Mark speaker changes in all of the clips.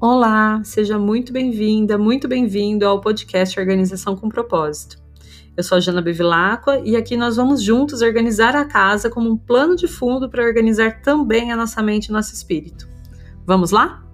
Speaker 1: Olá, seja muito bem-vinda, muito bem-vindo ao podcast Organização com Propósito. Eu sou a Jana Bevilacqua e aqui nós vamos juntos organizar a casa como um plano de fundo para organizar também a nossa mente e nosso espírito. Vamos lá?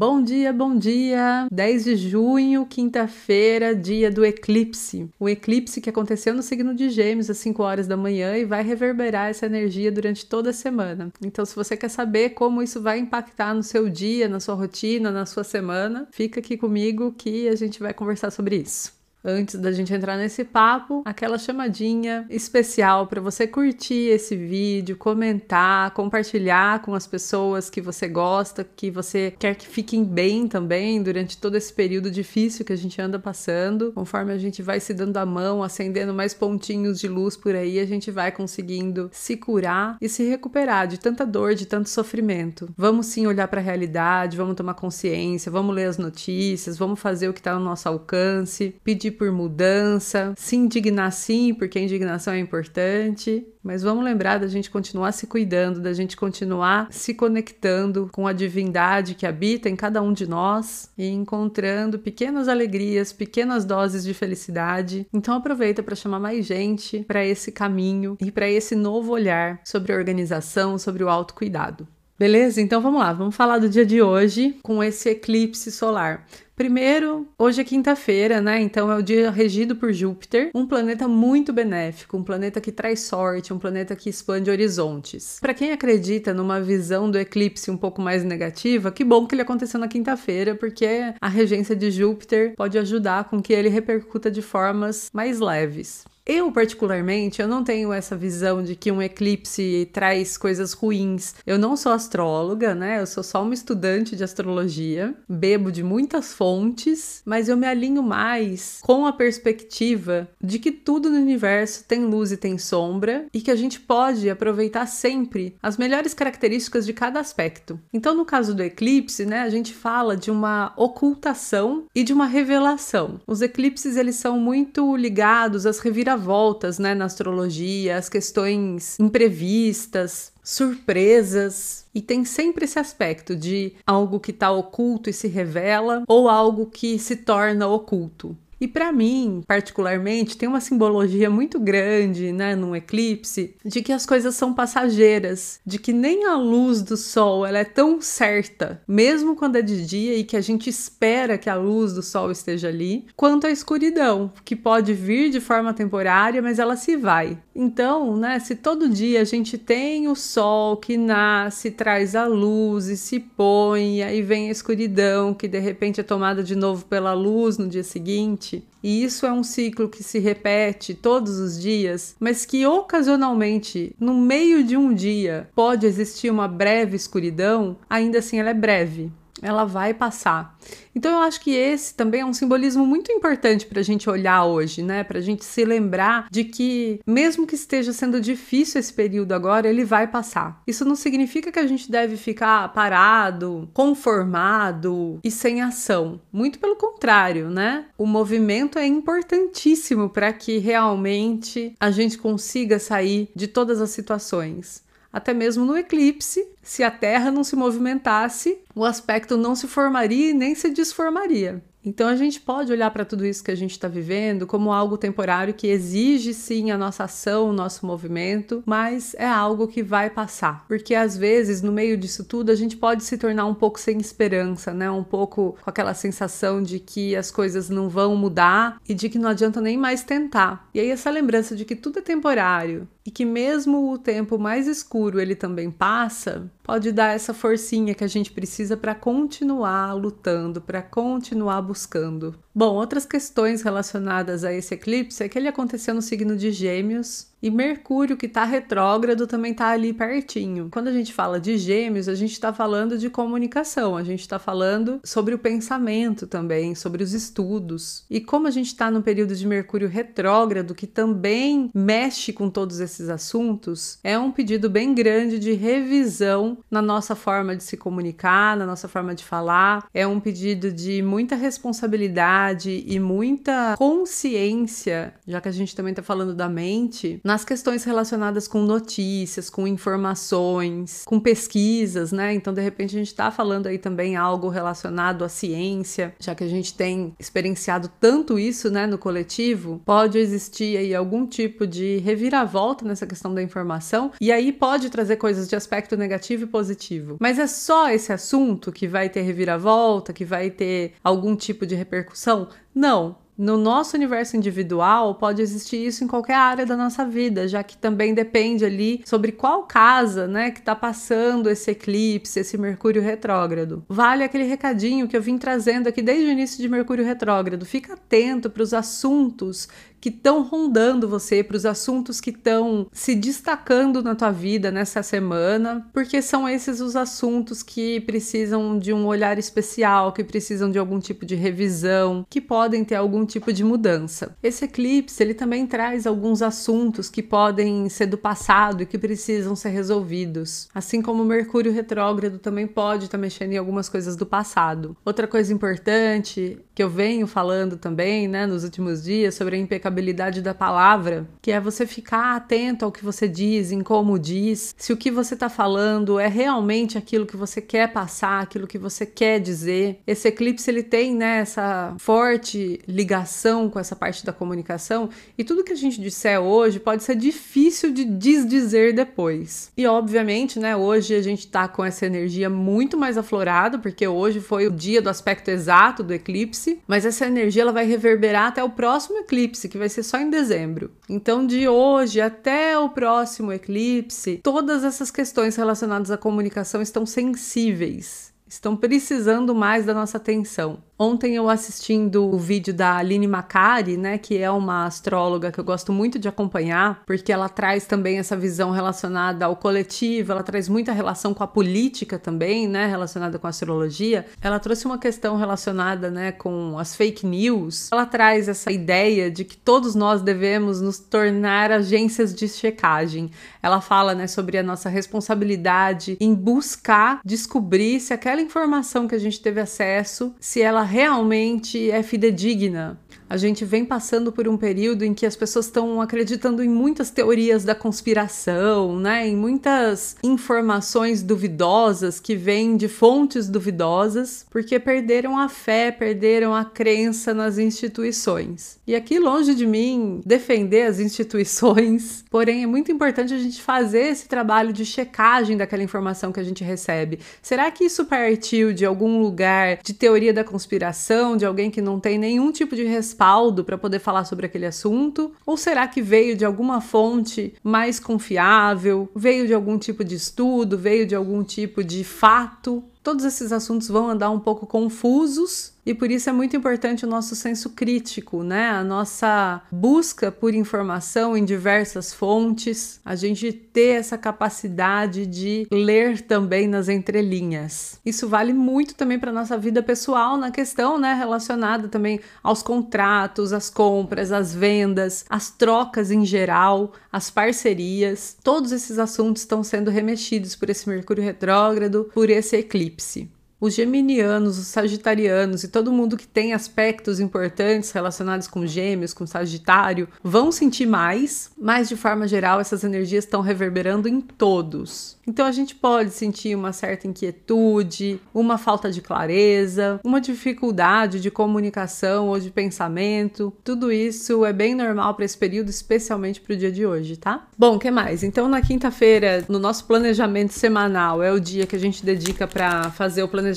Speaker 1: Bom dia, bom dia! 10 de junho, quinta-feira, dia do eclipse. O eclipse que aconteceu no signo de Gêmeos às 5 horas da manhã e vai reverberar essa energia durante toda a semana. Então, se você quer saber como isso vai impactar no seu dia, na sua rotina, na sua semana, fica aqui comigo que a gente vai conversar sobre isso antes da gente entrar nesse papo, aquela chamadinha especial para você curtir esse vídeo, comentar, compartilhar com as pessoas que você gosta, que você quer que fiquem bem também durante todo esse período difícil que a gente anda passando. Conforme a gente vai se dando a mão, acendendo mais pontinhos de luz por aí, a gente vai conseguindo se curar e se recuperar de tanta dor, de tanto sofrimento. Vamos sim olhar para a realidade, vamos tomar consciência, vamos ler as notícias, vamos fazer o que está no nosso alcance, pedir por mudança, se indignar sim, porque a indignação é importante, mas vamos lembrar da gente continuar se cuidando, da gente continuar se conectando com a divindade que habita em cada um de nós e encontrando pequenas alegrias, pequenas doses de felicidade. Então aproveita para chamar mais gente para esse caminho e para esse novo olhar sobre a organização, sobre o autocuidado. Beleza? Então vamos lá, vamos falar do dia de hoje com esse eclipse solar. Primeiro, hoje é quinta-feira, né? Então é o dia regido por Júpiter, um planeta muito benéfico, um planeta que traz sorte, um planeta que expande horizontes. Para quem acredita numa visão do eclipse um pouco mais negativa, que bom que ele aconteceu na quinta-feira, porque a regência de Júpiter pode ajudar com que ele repercuta de formas mais leves. Eu, particularmente, eu não tenho essa visão de que um eclipse traz coisas ruins. Eu não sou astróloga, né? Eu sou só uma estudante de astrologia, bebo de muitas fontes, mas eu me alinho mais com a perspectiva de que tudo no universo tem luz e tem sombra e que a gente pode aproveitar sempre as melhores características de cada aspecto. Então, no caso do eclipse, né, a gente fala de uma ocultação e de uma revelação. Os eclipses eles são muito ligados às reviravoltas reviravoltas né, na astrologia, as questões imprevistas, surpresas. E tem sempre esse aspecto de algo que está oculto e se revela, ou algo que se torna oculto. E para mim, particularmente, tem uma simbologia muito grande, né, num eclipse, de que as coisas são passageiras, de que nem a luz do sol ela é tão certa, mesmo quando é de dia e que a gente espera que a luz do sol esteja ali, quanto a escuridão, que pode vir de forma temporária, mas ela se vai. Então, né, se todo dia a gente tem o sol que nasce, traz a luz e se põe, e aí vem a escuridão que de repente é tomada de novo pela luz no dia seguinte, e isso é um ciclo que se repete todos os dias, mas que ocasionalmente, no meio de um dia, pode existir uma breve escuridão, ainda assim ela é breve ela vai passar. Então eu acho que esse também é um simbolismo muito importante para a gente olhar hoje, né? Para a gente se lembrar de que, mesmo que esteja sendo difícil esse período agora, ele vai passar. Isso não significa que a gente deve ficar parado, conformado e sem ação. Muito pelo contrário, né? O movimento é importantíssimo para que realmente a gente consiga sair de todas as situações até mesmo no eclipse, se a Terra não se movimentasse, o aspecto não se formaria e nem se desformaria. Então a gente pode olhar para tudo isso que a gente está vivendo como algo temporário que exige sim a nossa ação, o nosso movimento, mas é algo que vai passar. Porque às vezes, no meio disso tudo, a gente pode se tornar um pouco sem esperança, né? Um pouco com aquela sensação de que as coisas não vão mudar e de que não adianta nem mais tentar. E aí essa lembrança de que tudo é temporário e que mesmo o tempo mais escuro ele também passa, pode dar essa forcinha que a gente precisa para continuar lutando, para continuar buscando. Bom, outras questões relacionadas a esse eclipse é que ele aconteceu no signo de Gêmeos e Mercúrio, que está retrógrado, também está ali pertinho. Quando a gente fala de gêmeos, a gente está falando de comunicação, a gente está falando sobre o pensamento também, sobre os estudos. E como a gente está no período de Mercúrio retrógrado, que também mexe com todos esses assuntos, é um pedido bem grande de revisão na nossa forma de se comunicar, na nossa forma de falar. É um pedido de muita responsabilidade claridade e muita consciência, já que a gente também está falando da mente, nas questões relacionadas com notícias, com informações, com pesquisas, né? Então, de repente, a gente está falando aí também algo relacionado à ciência, já que a gente tem experienciado tanto isso, né, no coletivo, pode existir aí algum tipo de reviravolta nessa questão da informação, e aí pode trazer coisas de aspecto negativo e positivo. Mas é só esse assunto que vai ter reviravolta, que vai ter algum tipo de repercussão? Não. No nosso universo individual, pode existir isso em qualquer área da nossa vida, já que também depende ali sobre qual casa, né, que está passando esse eclipse, esse Mercúrio retrógrado. Vale aquele recadinho que eu vim trazendo aqui desde o início de Mercúrio retrógrado. Fica atento para os assuntos que estão rondando você, para os assuntos que estão se destacando na tua vida nessa semana, porque são esses os assuntos que precisam de um olhar especial, que precisam de algum tipo de revisão, que podem ter algum tipo de mudança. Esse eclipse, ele também traz alguns assuntos que podem ser do passado e que precisam ser resolvidos. Assim como o Mercúrio retrógrado também pode estar tá mexendo em algumas coisas do passado. Outra coisa importante que eu venho falando também, né, nos últimos dias sobre a impecabilidade aplicabilidade da palavra, que é você ficar atento ao que você diz, em como diz, se o que você está falando é realmente aquilo que você quer passar, aquilo que você quer dizer. Esse eclipse ele tem né, essa forte ligação com essa parte da comunicação e tudo que a gente disser hoje pode ser difícil de desdizer depois. E obviamente, né, hoje a gente está com essa energia muito mais aflorada, porque hoje foi o dia do aspecto exato do eclipse, mas essa energia ela vai reverberar até o próximo eclipse, que que vai ser só em dezembro. Então, de hoje até o próximo eclipse, todas essas questões relacionadas à comunicação estão sensíveis, estão precisando mais da nossa atenção. Ontem eu assistindo o vídeo da Aline Macari, né, que é uma astróloga que eu gosto muito de acompanhar, porque ela traz também essa visão relacionada ao coletivo, ela traz muita relação com a política também, né, relacionada com a astrologia. Ela trouxe uma questão relacionada, né, com as fake news. Ela traz essa ideia de que todos nós devemos nos tornar agências de checagem. Ela fala, né, sobre a nossa responsabilidade em buscar descobrir se aquela informação que a gente teve acesso, se ela realmente é fidedigna a gente vem passando por um período em que as pessoas estão acreditando em muitas teorias da conspiração, né? Em muitas informações duvidosas que vêm de fontes duvidosas, porque perderam a fé, perderam a crença nas instituições. E aqui longe de mim defender as instituições, porém é muito importante a gente fazer esse trabalho de checagem daquela informação que a gente recebe. Será que isso partiu de algum lugar de teoria da conspiração, de alguém que não tem nenhum tipo de resposta respaldo para poder falar sobre aquele assunto? Ou será que veio de alguma fonte mais confiável? Veio de algum tipo de estudo? Veio de algum tipo de fato? Todos esses assuntos vão andar um pouco confusos e por isso é muito importante o nosso senso crítico, né? A nossa busca por informação em diversas fontes, a gente ter essa capacidade de ler também nas entrelinhas. Isso vale muito também para nossa vida pessoal na questão, né, relacionada também aos contratos, às compras, às vendas, às trocas em geral, às parcerias. Todos esses assuntos estão sendo remexidos por esse Mercúrio retrógrado, por esse eclipse elipse os geminianos, os sagitarianos e todo mundo que tem aspectos importantes relacionados com gêmeos, com sagitário, vão sentir mais, mas de forma geral essas energias estão reverberando em todos. Então a gente pode sentir uma certa inquietude, uma falta de clareza, uma dificuldade de comunicação ou de pensamento. Tudo isso é bem normal para esse período, especialmente para o dia de hoje, tá? Bom, que mais? Então na quinta-feira, no nosso planejamento semanal, é o dia que a gente dedica para fazer o planejamento,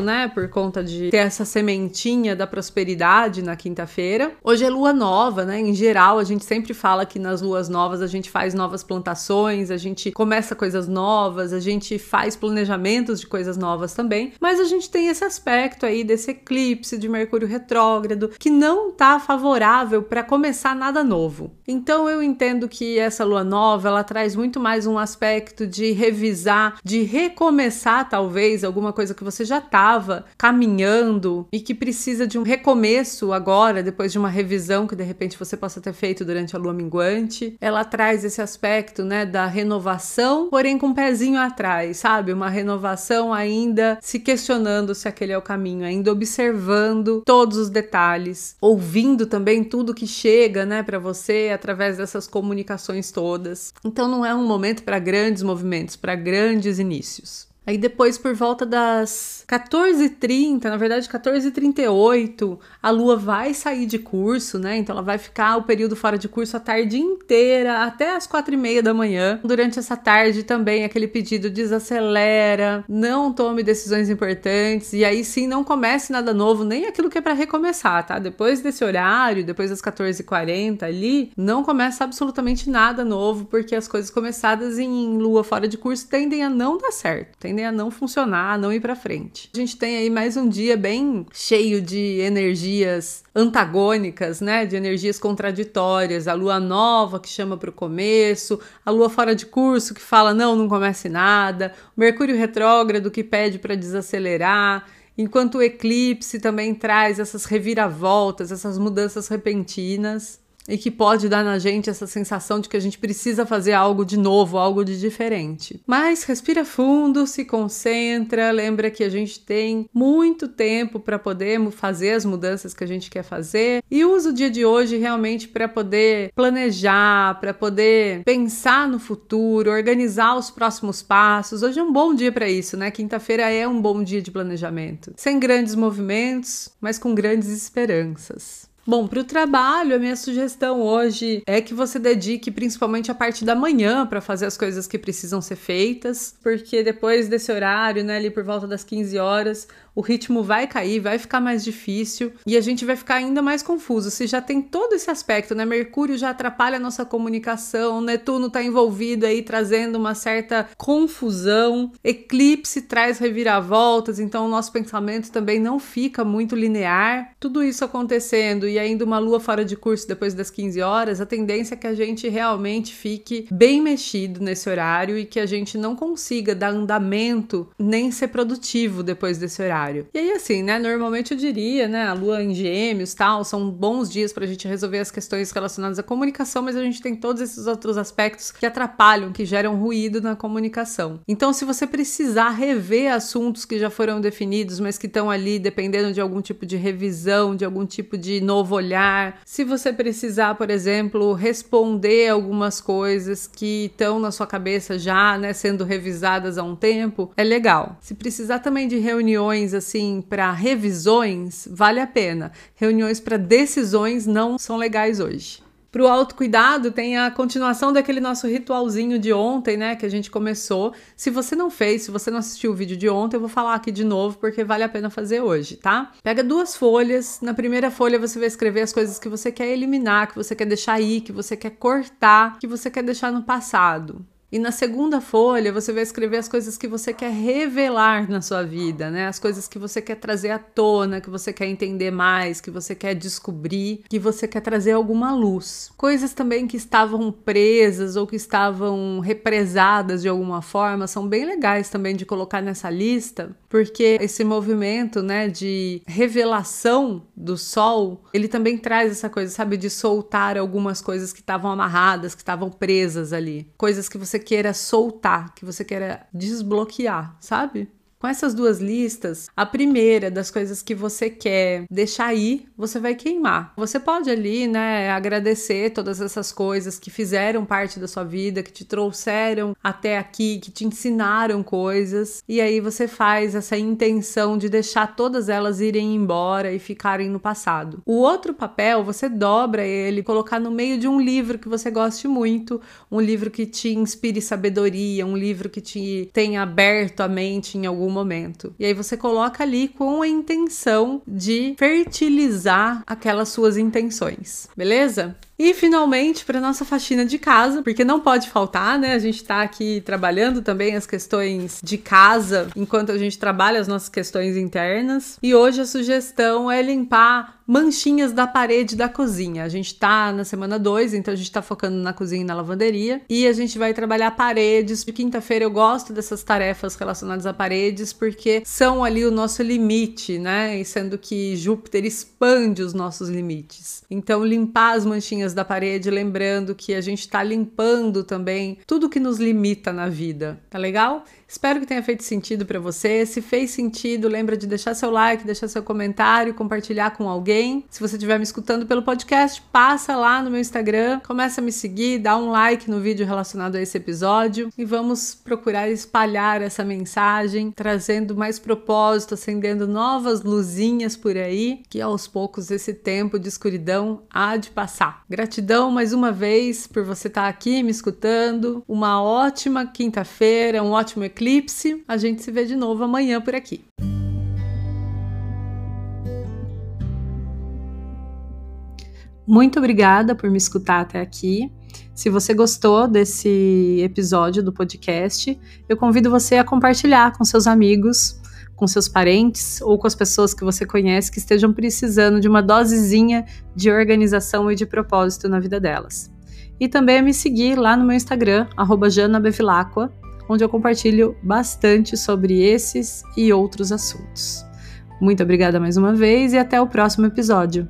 Speaker 1: né? Por conta de ter essa sementinha da prosperidade na quinta-feira. Hoje é lua nova, né? Em geral, a gente sempre fala que nas luas novas a gente faz novas plantações, a gente começa coisas novas a gente faz planejamentos de coisas novas também, mas a gente tem esse aspecto aí desse eclipse de Mercúrio retrógrado que não tá favorável para começar nada novo. Então eu entendo que essa lua nova, ela traz muito mais um aspecto de revisar, de recomeçar talvez alguma coisa que você já estava caminhando e que precisa de um recomeço agora, depois de uma revisão que de repente você possa ter feito durante a lua minguante. Ela traz esse aspecto, né, da renovação, porém com um pezinho atrás, sabe? Uma renovação ainda se questionando se aquele é o caminho, ainda observando todos os detalhes, ouvindo também tudo que chega, né, para você através dessas comunicações todas. Então não é um momento para grandes movimentos, para grandes inícios. Aí depois, por volta das 14h30, na verdade 14h38, a lua vai sair de curso, né? Então ela vai ficar o período fora de curso a tarde inteira, até as 4h30 da manhã. Durante essa tarde também aquele pedido desacelera, não tome decisões importantes, e aí sim não comece nada novo, nem aquilo que é para recomeçar, tá? Depois desse horário, depois das 14h40 ali, não começa absolutamente nada novo, porque as coisas começadas em lua fora de curso tendem a não dar certo, tendem tendem a não funcionar, a não ir para frente. A gente tem aí mais um dia bem cheio de energias antagônicas, né? De energias contraditórias. A lua nova que chama para o começo, a lua fora de curso que fala não, não comece nada, o Mercúrio retrógrado que pede para desacelerar. Enquanto o eclipse também traz essas reviravoltas, essas mudanças repentinas e que pode dar na gente essa sensação de que a gente precisa fazer algo de novo, algo de diferente. Mas respira fundo, se concentra, lembra que a gente tem muito tempo para poder fazer as mudanças que a gente quer fazer e usa o dia de hoje realmente para poder planejar, para poder pensar no futuro, organizar os próximos passos. Hoje é um bom dia para isso, né? Quinta-feira é um bom dia de planejamento, sem grandes movimentos, mas com grandes esperanças. Bom, para o trabalho, a minha sugestão hoje é que você dedique principalmente a parte da manhã para fazer as coisas que precisam ser feitas, porque depois desse horário, né, ali por volta das 15 horas, o ritmo vai cair, vai ficar mais difícil e a gente vai ficar ainda mais confuso. Se já tem todo esse aspecto, né? Mercúrio já atrapalha a nossa comunicação, Netuno está envolvido aí trazendo uma certa confusão, eclipse traz reviravoltas, então o nosso pensamento também não fica muito linear. Tudo isso acontecendo e ainda uma lua fora de curso depois das 15 horas, a tendência é que a gente realmente fique bem mexido nesse horário e que a gente não consiga dar andamento nem ser produtivo depois desse horário E aí, assim, né? Normalmente eu diria, né? A lua em gêmeos tal, são bons dias pra gente resolver as questões relacionadas à comunicação, mas a gente tem todos esses outros aspectos que atrapalham, que geram ruído na comunicação. Então, se você precisar rever assuntos que já foram definidos, mas que estão ali dependendo de algum tipo de revisão, de algum tipo de novo olhar, se você precisar, por exemplo, responder algumas coisas que estão na sua cabeça já, né, sendo revisadas há um tempo, é legal. Se precisar também de reuniões reuniões assim para revisões, vale a pena. Reuniões para decisões não são legais hoje. Para o autocuidado, tem a continuação daquele nosso ritualzinho de ontem, né? Que a gente começou. Se você não fez, se você não assistiu o vídeo de ontem, eu vou falar aqui de novo porque vale a pena fazer hoje, tá? Pega duas folhas. Na primeira folha você vai escrever as coisas que você quer eliminar, que você quer deixar aí, que você quer cortar, que você quer deixar no passado. E na segunda folha você vai escrever as coisas que você quer revelar na sua vida, né? As coisas que você quer trazer à tona, que você quer entender mais, que você quer descobrir, que você quer trazer alguma luz. Coisas também que estavam presas ou que estavam represadas de alguma forma são bem legais também de colocar nessa lista, porque esse movimento, né, de revelação do sol, ele também traz essa coisa, sabe, de soltar algumas coisas que estavam amarradas, que estavam presas ali, coisas que você queira soltar, que você queira desbloquear, sabe? Com essas duas listas, a primeira das coisas que você quer deixar aí, você vai queimar. Você pode ali, né, agradecer todas essas coisas que fizeram parte da sua vida, que te trouxeram até aqui, que te ensinaram coisas, e aí você faz essa intenção de deixar todas elas irem embora e ficarem no passado. O outro papel, você dobra ele, colocar no meio de um livro que você goste muito, um livro que te inspire sabedoria, um livro que te tenha aberto a mente em algum algum momento. E aí você coloca ali com a intenção de fertilizar aquelas suas intenções, beleza? E finalmente, para nossa faxina de casa, porque não pode faltar, né? A gente tá aqui trabalhando também as questões de casa enquanto a gente trabalha as nossas questões internas. E hoje a sugestão é limpar manchinhas da parede da cozinha. A gente tá na semana 2, então a gente tá focando na cozinha e na lavanderia. E a gente vai trabalhar paredes. De quinta-feira eu gosto dessas tarefas relacionadas a paredes, porque são ali o nosso limite, né? E sendo que Júpiter expande os nossos limites. Então, limpar as manchinhas da parede, lembrando que a gente tá limpando também tudo que nos limita na vida. Tá legal? Espero que tenha feito sentido para você. Se fez sentido, lembra de deixar seu like, deixar seu comentário, compartilhar com alguém. Se você estiver me escutando pelo podcast, passa lá no meu Instagram, começa a me seguir, dá um like no vídeo relacionado a esse episódio e vamos procurar espalhar essa mensagem, trazendo mais propósito, acendendo novas luzinhas por aí, que aos poucos esse tempo de escuridão há de passar. Gratidão mais uma vez por você estar aqui me escutando. Uma ótima quinta-feira, um ótimo eclipse. A gente se vê de novo amanhã por aqui. Muito obrigada por me escutar até aqui. Se você gostou desse episódio do podcast, eu convido você a compartilhar com seus amigos, com seus parentes ou com as pessoas que você conhece que estejam precisando de uma dosezinha de organização e de propósito na vida delas. E também a me seguir lá no meu Instagram, janabevilacqua, onde eu compartilho bastante sobre esses e outros assuntos. Muito obrigada mais uma vez e até o próximo episódio.